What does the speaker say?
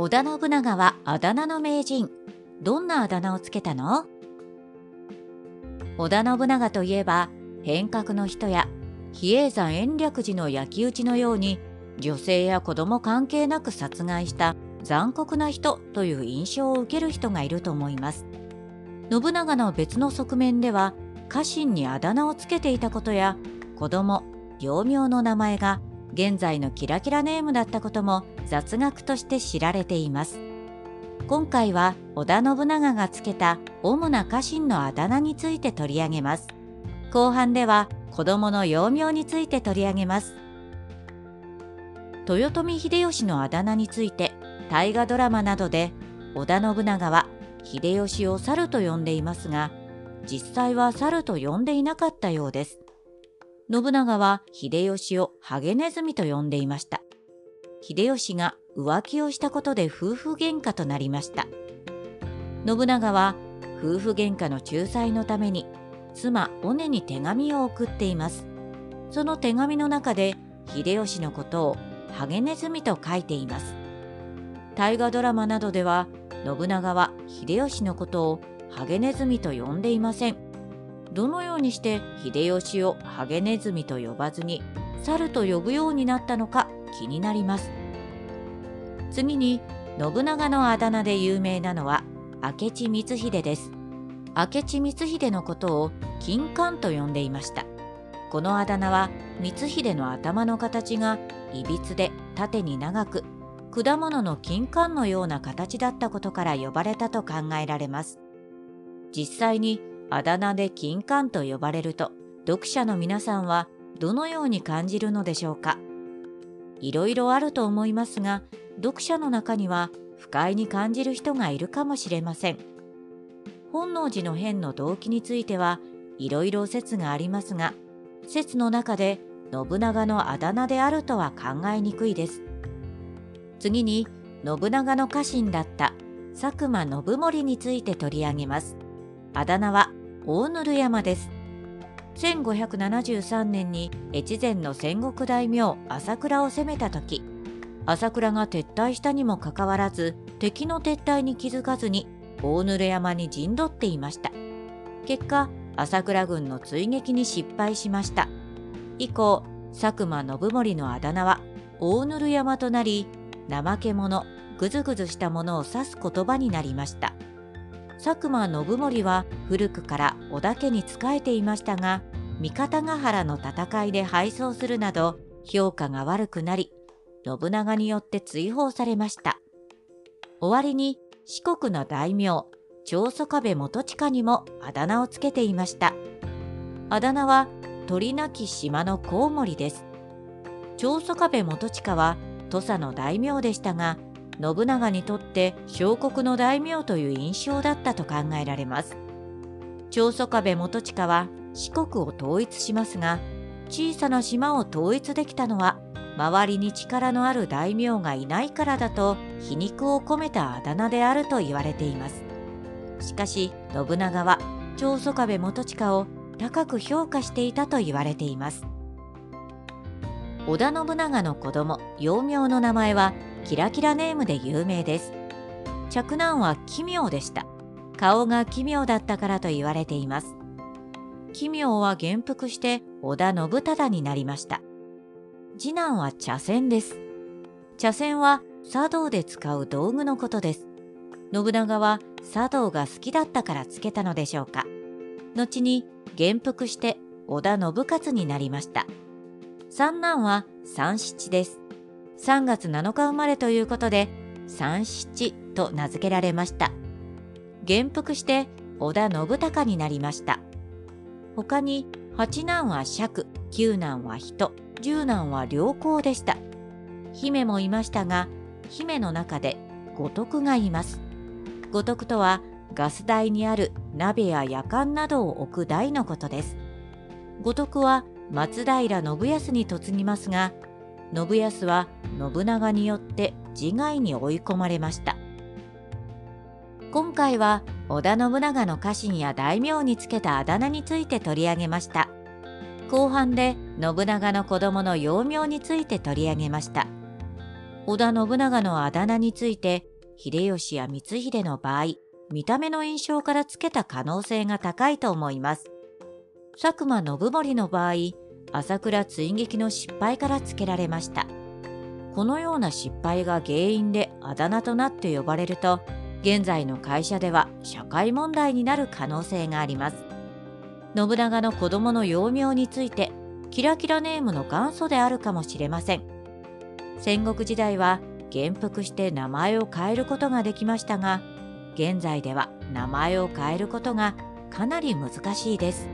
織田信長はあだ名の名人。どんなあだ名をつけたの？織田信長といえば、変革の人や比叡山延暦寺の焼き討ちのように、女性や子供関係なく殺害した残酷な人という印象を受ける人がいると思います。信長の別の側面では、家臣にあだ名をつけていたことや、子供、幼名の名前が現在のキラキラネームだったことも雑学として知られています。今回は織田信長がつけた主な家臣のあだ名について取り上げます。後半では子供の幼名について取り上げます。豊臣秀吉のあだ名について大河ドラマなどで織田信長は秀吉を猿と呼んでいますが実際は猿と呼んでいなかったようです。信長は秀吉をハゲネズミと呼んでいました。秀吉が浮気をしたことで夫婦喧嘩となりました。信長は夫婦喧嘩の仲裁のために妻尾根に手紙を送っています。その手紙の中で秀吉のことをハゲネズミと書いています。大河ドラマなどでは信長は秀吉のことをハゲネズミと呼んでいません。どのようにして秀吉をハゲネズミと呼ばずに猿と呼ぶようになったのか気になります。次に信長のあだ名で有名なのは明智光秀です。明智光秀のことを金冠と呼んでいました。このあだ名は光秀の頭の形がいびつで縦に長く果物の金冠のような形だったことから呼ばれたと考えられます。実際にあだ名で金冠と呼ばれると読者の皆さんはどのように感じるのでしょうか。いろいろあると思いますが読者の中には不快に感じる人がいるかもしれません。本能寺の変の動機についてはいろいろ説がありますが説の中で信長のあだ名であるとは考えにくいです。次に信長の家臣だった佐久間信盛について取り上げます。あだ名は大塗山です。1573年に越前の戦国大名朝倉を攻めた時朝倉が撤退したにもかかわらず敵の撤退に気づかずに大濡山に陣取っていました。結果朝倉軍の追撃に失敗しました。以降佐久間信盛のあだ名は大塗山となり怠け者ぐずぐずしたものを指す言葉になりました。佐久間信盛は古くから織田家に仕えていましたが三方ヶ原の戦いで敗走するなど評価が悪くなり信長によって追放されました。終わりに四国の大名長宗我部元親にもあだ名をつけていました。あだ名は鳥なき島のコウモリです。長宗我部元親は土佐の大名でしたが信長にとって小国の大名という印象だったと考えられます。長宗我部元親は四国を統一しますが、小さな島を統一できたのは周りに力のある大名がいないからだと皮肉を込めたあだ名であると言われています。しかし信長は長宗我部元親を高く評価していたと言われています。織田信長の子供幼名の名前はキラキラネームで有名です。嫡男は奇妙でした。顔が奇妙だったからと言われています。奇妙は元服して織田信忠になりました。次男は茶筅です。茶筅は茶道で使う道具のことです。信長は茶道が好きだったからつけたのでしょうか。後に元服して織田信勝になりました。三男は三七です。3月7日生まれということで三七と名付けられました。元服して織田信孝になりました。他に八男は釈九男は人十男は良好でした。姫もいましたが姫の中で五徳がいます。五徳とはガス台にある鍋や夜間などを置く台のことです。五徳は松平信康に嫁ぎますが信康は信長によって自害に追い込まれました。今回は織田信長の家臣や大名につけたあだ名について取り上げました。後半で信長の子供の幼名について取り上げました。織田信長のあだ名について秀吉や光秀の場合見た目の印象からつけた可能性が高いと思います。佐久間信盛の場合朝倉追撃の失敗からつけられました。このような失敗が原因であだ名となって呼ばれると現在の会社では社会問題になる可能性があります。信長の子供の幼名についてキラキラネームの元祖であるかもしれません。戦国時代は元服して名前を変えることができましたが現在では名前を変えることがかなり難しいです。